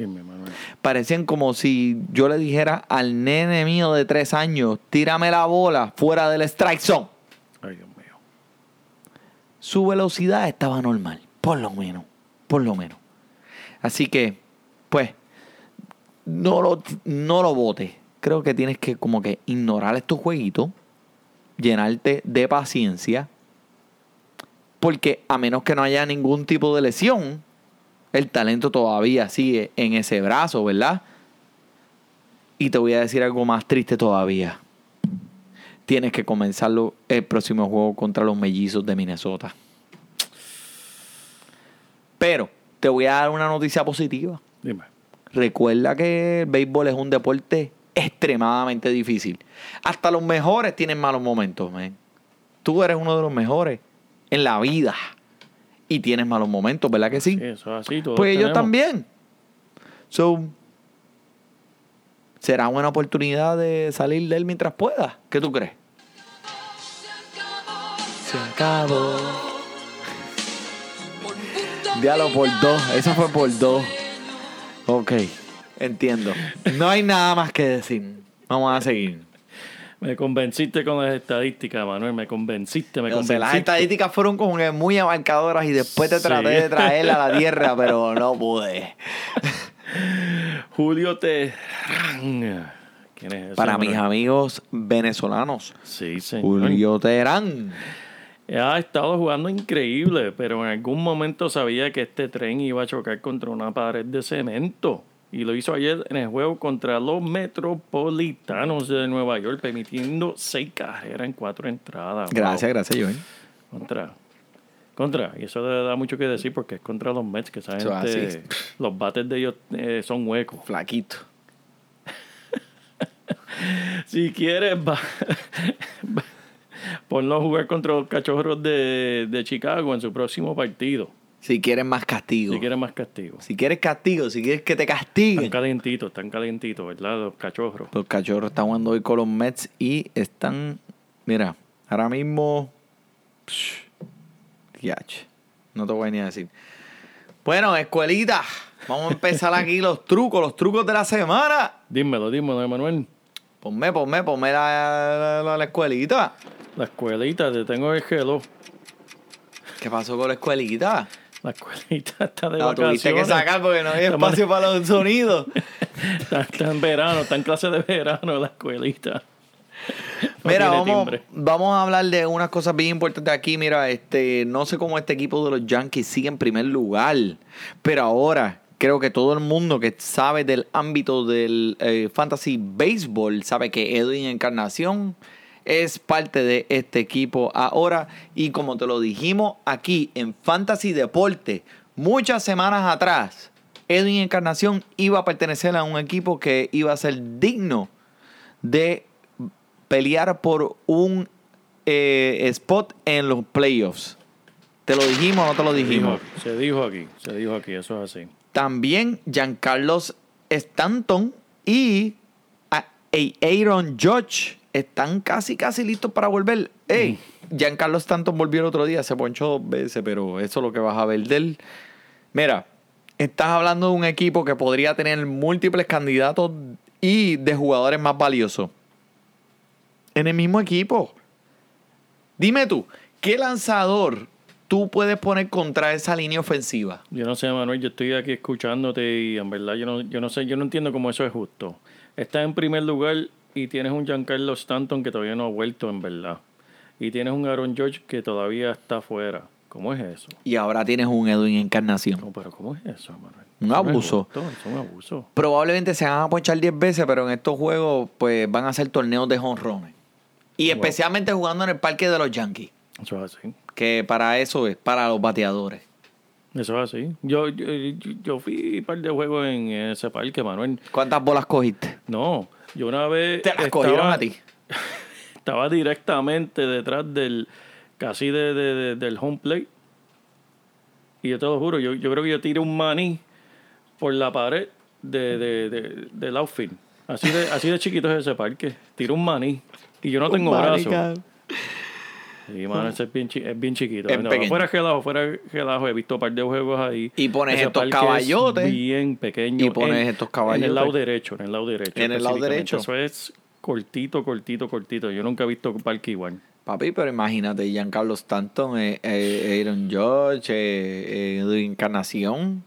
Dime, Manuel. parecían como si yo le dijera al nene mío de tres años, tírame la bola fuera del strike zone. Ay, Dios mío. Su velocidad estaba normal, por lo menos, por lo menos. Así que, pues, no lo, no lo botes. Creo que tienes que como que ignorar estos jueguitos, llenarte de paciencia, porque a menos que no haya ningún tipo de lesión, el talento todavía sigue en ese brazo, ¿verdad? Y te voy a decir algo más triste todavía. Tienes que comenzarlo el próximo juego contra los mellizos de Minnesota. Pero te voy a dar una noticia positiva. Dime. Recuerda que el béisbol es un deporte extremadamente difícil. Hasta los mejores tienen malos momentos, man. Tú eres uno de los mejores en la vida. Y tienes malos momentos, ¿verdad que sí? Sí, eso es así. todos Pues ellos tenemos. también. So, será una oportunidad de salir de él mientras pueda. ¿Qué tú crees? Se acabó. Diálogo por dos. Eso fue por dos. Ok, entiendo. No hay nada más que decir. Vamos a seguir. Me convenciste con las estadísticas, Manuel. Me convenciste, me O sea, las convenciste. estadísticas fueron como que muy abarcadoras y después te Sí. traté de traerla a la tierra, pero no pude. Julio Terán. ¿Quién es ese? Para hombre? mis amigos venezolanos, Sí, señor. Julio Terán. Ha estado jugando increíble, pero en algún momento sabía que este tren iba a chocar contra una pared de cemento. Y lo hizo ayer en el juego contra los Metropolitanos de Nueva York, permitiendo seis carreras en cuatro entradas. Gracias, Wow. gracias, Joel. Contra. Contra. Y eso da mucho que decir porque es contra los Mets, que es gente, los bates de ellos eh, son huecos. Flaquito. Si quieres, va, ponlo a jugar contra los cachorros de, de Chicago en su próximo partido. Si quieres más castigo. Si quieres más castigo. Si quieres castigo, si quieres que te Están castiguen. calientitos, están calientitos, ¿verdad? Los cachorros. Los cachorros están jugando hoy con los Mets y están. Mira, ahora mismo. psh, no te voy ni a decir. Bueno, escuelita. Vamos a empezar aquí los trucos, los trucos de la semana. Dímelo, dímelo, Emanuel. Ponme, ponme, ponme la, la, la escuelita. La escuelita, te tengo el gelo. ¿Qué pasó con la escuelita? La escuelita está de La vacaciones. tuviste que sacar porque no hay espacio para los sonidos. Está, está en verano, está en clase de verano la escuelita. No Mira, vamos, vamos a hablar de unas cosas bien importantes aquí. Mira, este, no sé cómo este equipo de los Yankees sigue en primer lugar, pero ahora creo que todo el mundo que sabe del ámbito del eh, fantasy baseball sabe que Edwin Encarnación es parte de este equipo ahora y como te lo dijimos aquí en Fantasy Deporte muchas semanas atrás, Edwin Encarnación iba a pertenecer a un equipo que iba a ser digno de pelear por un eh, spot en los playoffs. ¿Te lo dijimos o no te lo dijimos? se dijo aquí, se dijo aquí, eso es así. También Giancarlos Stanton y Aaron Judge están casi, casi listos para volver. Ey, Giancarlo Stanton volvió el otro día, se ponchó dos veces, pero eso es lo que vas a ver de él. Mira, estás hablando de un equipo que podría tener múltiples candidatos y de jugadores más valiosos. En el mismo equipo. Dime tú, ¿qué lanzador tú puedes poner contra esa línea ofensiva? Yo no sé, Manuel, yo estoy aquí escuchándote y en verdad yo no, yo no sé, yo no entiendo cómo eso es justo. Estás en primer lugar y tienes un Giancarlo Stanton que todavía no ha vuelto, en verdad. Y tienes un Aaron George que todavía está afuera. ¿Cómo es eso? Y ahora tienes un Edwin Encarnación. No, pero ¿cómo es eso, Manuel? Un abuso. justo, eso es un abuso. Probablemente se van a ponchar 10 veces, pero en estos juegos pues van a ser torneos de jonrones. Y Wow. especialmente jugando en el parque de los Yankees, Eso es así. que para eso es, para los bateadores. Eso es así. Yo, yo, yo- yo fui un par de juegos en ese parque, Manuel. ¿Cuántas bolas cogiste? No, yo una vez. Te las estaba- cogieron a ti. Estaba directamente detrás del. casi de, de- de- del home plate. Y yo te lo juro, yo, yo creo que yo tiré un maní por la pared de, de- de- del outfield. Así de, así de chiquito es ese parque. Tiré un maní. Y yo no tengo brazos. Sí, mano, ese es bien, chi- es bien chiquito. Es No, pequeño. fuera relajo, fuera relajo. He visto un par de juegos ahí. Y pones Ese estos es caballotes. Bien pequeño. Y pones en- estos En caballotes. el lado derecho, en el lado derecho. En el lado derecho. Eso es cortito, cortito, cortito. Yo nunca he visto un parque igual. Papi, pero imagínate, Giancarlo Stanton, eh, eh, Aaron George, eh, eh, Encarnación.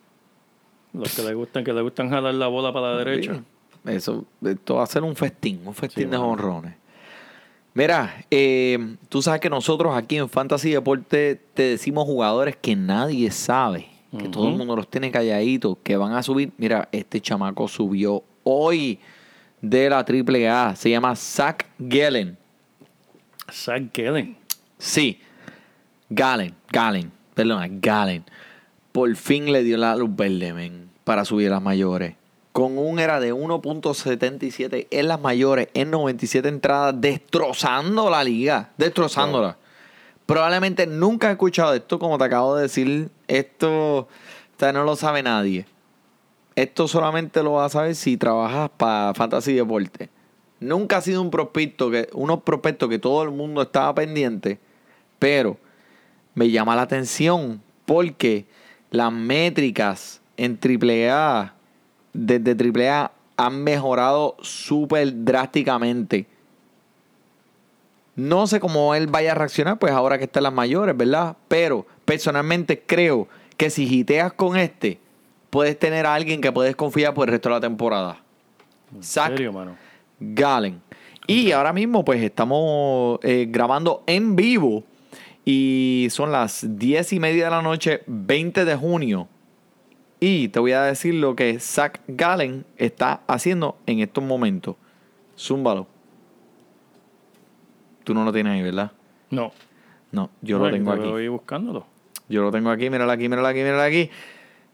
Los que le gustan, que le gustan jalar la bola para la derecha. Eso, esto va a ser un festín, un festín Sí, de mano. Mira, eh, tú sabes que nosotros aquí en Fantasy Deporte te decimos jugadores que nadie sabe, que todo el mundo los tiene calladitos, que van a subir. Mira, este chamaco subió hoy de la AAA, se llama Zach Gallen. Zach Gallen. Sí, Gallen, Gallen, perdona, Gallen. Por fin le dio la luz verde, men, para subir a las mayores. Con un era de 1.77 en las mayores, en 97 entradas, destrozando la liga, destrozándola. Probablemente nunca he escuchado esto, como te acabo de decir. Esto o sea, no lo sabe nadie. Esto solamente lo vas a saber si trabajas para Fantasy Deporte. Nunca ha sido un prospecto que, unos prospectos que todo el mundo estaba pendiente, pero me llama la atención porque las métricas en AAA, desde AAA, han mejorado súper drásticamente. No sé cómo él vaya a reaccionar, pues ahora que está en las mayores, ¿verdad? Pero personalmente creo que si giteas con este, puedes tener a alguien que puedes confiar por el resto de la temporada. ¿En Zach serio, mano? Galen. Y ahora mismo, pues estamos eh, grabando en vivo. Y son las 10 y media de la noche, 20 de junio. Y te voy a decir lo que Zach Gallen está haciendo en estos momentos. Zúmbalo. Tú no lo tienes ahí, ¿verdad? No. No, yo lo tengo te aquí. Voy buscándolo. Yo lo tengo aquí, míralo aquí, míralo aquí, míralo aquí.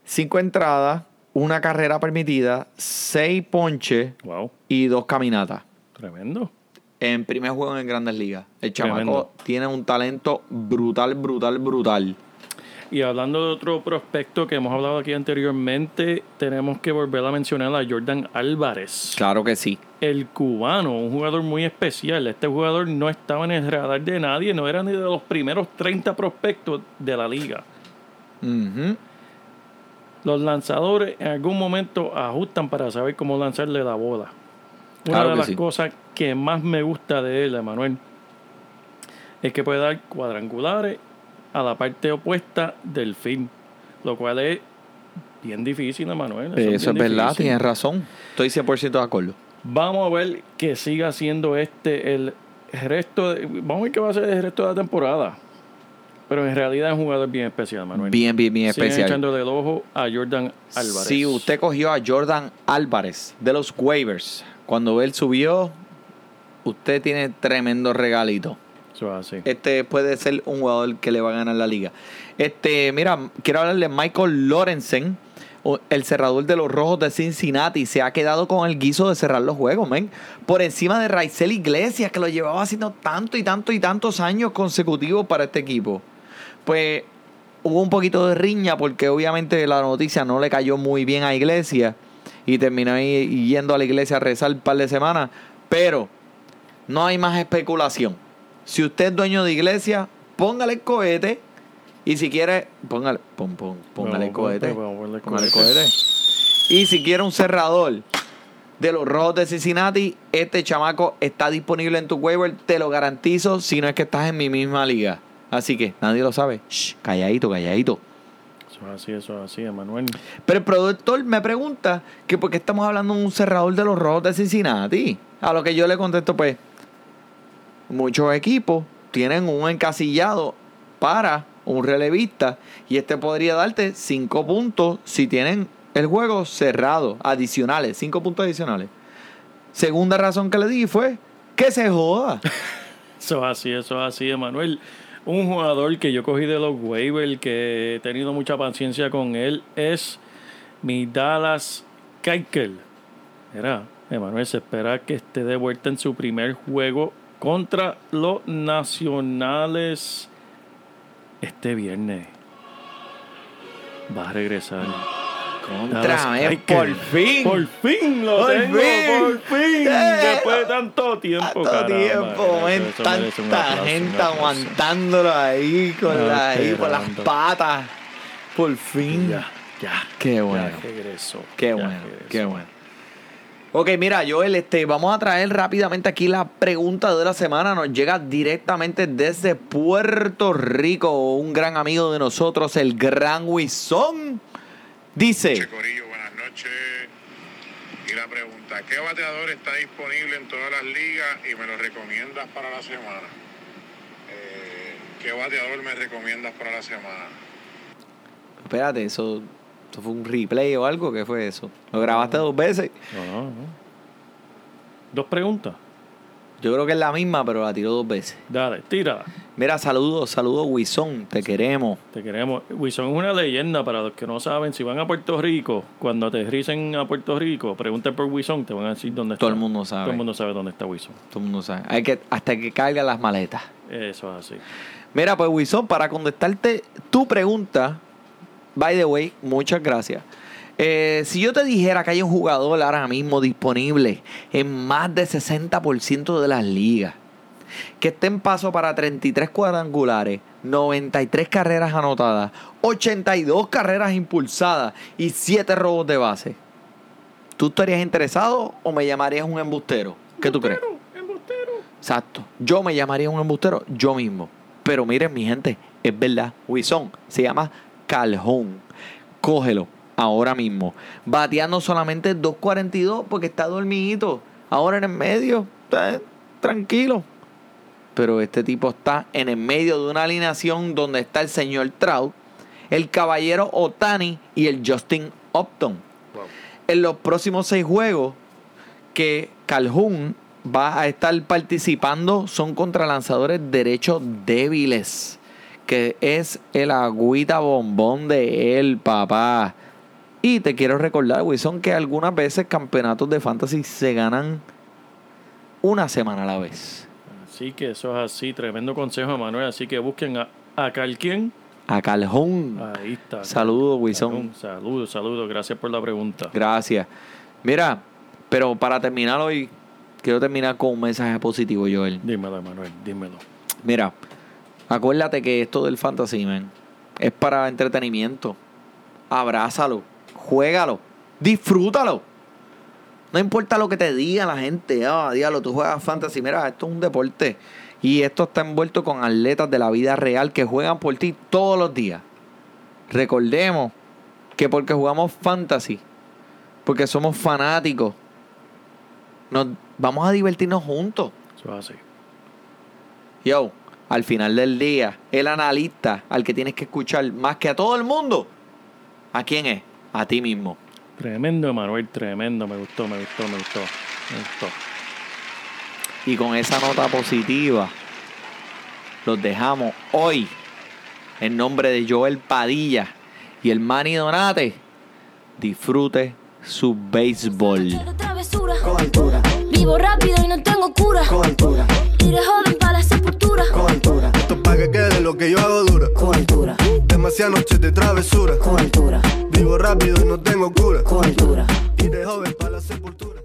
Cinco entradas, una carrera permitida, seis ponches Wow. y dos caminatas. Tremendo. en primer juego en Grandes Ligas. El chamaco Tremendo. tiene un talento brutal, brutal, brutal. Y hablando de otro prospecto que hemos hablado aquí anteriormente, tenemos que volver a mencionar a Jordan Álvarez. Claro que sí. El cubano, un jugador muy especial. Este jugador no estaba en el radar de nadie, no era ni de los primeros 30 prospectos de la liga. Los lanzadores en algún momento ajustan para saber cómo lanzarle la bola. Una Claro de las sí. cosas que más me gusta de él, Emanuel, es que puede dar cuadrangulares a la parte opuesta del film, lo cual es bien difícil, Emanuel. Eso es bien verdad, difícil. tienes razón. Estoy 100% de acuerdo. Vamos a ver que siga siendo este el resto. De, vamos a ver qué va a ser el resto de la temporada. Pero en realidad es un jugador bien especial, Manuel. Bien, bien, bien Sigan especial. echándole el ojo a Jordan Álvarez. Si usted cogió a Jordan Álvarez de los waivers, cuando él subió, usted tiene tremendo regalito. Este puede ser un jugador que le va a ganar la liga. Este, mira, quiero hablarle de Michael Lorenzen, el cerrador de los Rojos de Cincinnati se ha quedado con el guiso de cerrar los juegos, men. Por encima de Raizel Iglesias, que lo llevaba haciendo tanto y tanto y tantos años consecutivos para este equipo. Pues hubo un poquito de riña porque obviamente la noticia no le cayó muy bien a Iglesias y terminó yendo a la iglesia a rezar un par de semanas. Pero no hay más especulación. Si usted es dueño de iglesia, póngale el cohete. Y si quiere, póngale, pon, pon, póngale el cohete. Póngale el cohete. cohete. Y si quiere un cerrador de los rojos de Cincinnati, este chamaco está disponible en tu waiver. Te lo garantizo si no es que estás en mi misma liga. Así que nadie lo sabe. Shh, calladito, calladito. Eso es así, eso es así, Emanuel. Pero el productor me pregunta que por qué estamos hablando de un cerrador de los rojos de Cincinnati. A lo que yo le contesto, pues, muchos equipos tienen un encasillado para un relevista y este podría darte cinco puntos si tienen el juego cerrado, adicionales, cinco puntos adicionales. Segunda razón que le di fue que se joda. Eso es así, eso es así, Emanuel. Un jugador que yo cogí de los waivers, que he tenido mucha paciencia con él, es mi Dallas Keuchel. Era, Emanuel, se espera que esté de vuelta en su primer juego contra los Nacionales este viernes. Va a regresar. Contra, eh, por fin. Por fin lo Por tengo, fin. por fin. Eh, Después de tanto tiempo, Tanto tiempo, un tanta gente aplauso. aguantándolo ahí con, Ah, la, ahí, con las patas. Por fin. Ya, ya. Qué bueno. Ya regresó. Qué ya bueno, regresó. qué bueno. Ok, mira, Joel, este, vamos a traer rápidamente aquí la pregunta de la semana. Nos llega directamente desde Puerto Rico. Un gran amigo de nosotros, el gran Wison. Dice, Corillo, buenas noches. Y la pregunta, ¿qué bateador está disponible en todas las ligas y me lo recomiendas para la semana? Eh, ¿Qué bateador me recomiendas para la semana? espérate, eso, eso fue un replay o algo, ¿qué fue eso? ¿Lo grabaste dos veces? No, no, no. Dos preguntas. Yo creo que es la misma, pero la tiró dos veces. Dale, tira. Mira, saludos, saludos, Wison, te queremos. Te queremos. Wilson es una leyenda para los que no saben. Si van a Puerto Rico, cuando aterricen a Puerto Rico, pregunten por Wilson, te van a decir dónde está. Todo el mundo sabe. Todo el mundo sabe dónde está Wilson. Todo el mundo sabe. Hay que, hasta que carga las maletas. Eso es así. Mira, pues Wilson, para contestarte tu pregunta, by the way, muchas gracias. Eh, si yo te dijera que hay un jugador ahora mismo disponible en más del 60% de las ligas, que esté en paso para 33 cuadrangulares, 93 carreras anotadas, 82 carreras impulsadas y 7 robos de base, ¿tú estarías interesado o me llamarías un embustero? ¿Qué tú crees? Exacto. Yo me llamaría un embustero yo mismo. Pero miren, mi gente, es verdad. Wison se llama Calhoun. Cógelo ahora mismo. Bateando solamente 2.42 porque está dormidito. Ahora en el medio, está tranquilo. Pero este tipo está en el medio de una alineación donde está el señor Trout, el caballero Otani y el Justin Upton. En los próximos seis juegos que Calhoun va a estar participando son contra lanzadores derechos débiles, que es el agüita bombón de él, papá. Y te quiero recordar, Wilson, que algunas veces campeonatos de fantasy se ganan una semana a la vez. Así que eso es así. Tremendo consejo, Manuel. Así que busquen a, a Calquien. A Calhoun. Ahí está. Saludos, Wilson. Un saludo, saludo. Gracias por la pregunta. Gracias. Mira, pero para terminar hoy, quiero terminar con un mensaje positivo, Joel. Dímelo, Manuel, dímelo. Mira, acuérdate que esto del fantasy, man, es para entretenimiento. Abrázalo, juégalo, disfrútalo. No importa lo que te diga la gente, ah, diablo, tú juegas fantasy. Mira, esto es un deporte. Y esto está envuelto con atletas de la vida real que juegan por ti todos los días. Recordemos que porque jugamos fantasy, porque somos fanáticos, nos vamos a divertirnos juntos. Eso es así. Yo, al final del día, el analista al que tienes que escuchar más que a todo el mundo, ¿a quién es? A ti mismo. Tremendo, Manuel, tremendo. Me gustó, me gustó, me gustó. Me gustó. Y con esa nota positiva, los dejamos hoy, en nombre de Joel Padilla y el Manny Donate. disfrute su béisbol. Vivo rápido y no tengo cura. Iré joven para la sepultura. Pa' que quede lo que yo hago dura. Demasiadas noches de travesura. Vivo rápido y no tengo cura. Iré joven para la sepultura.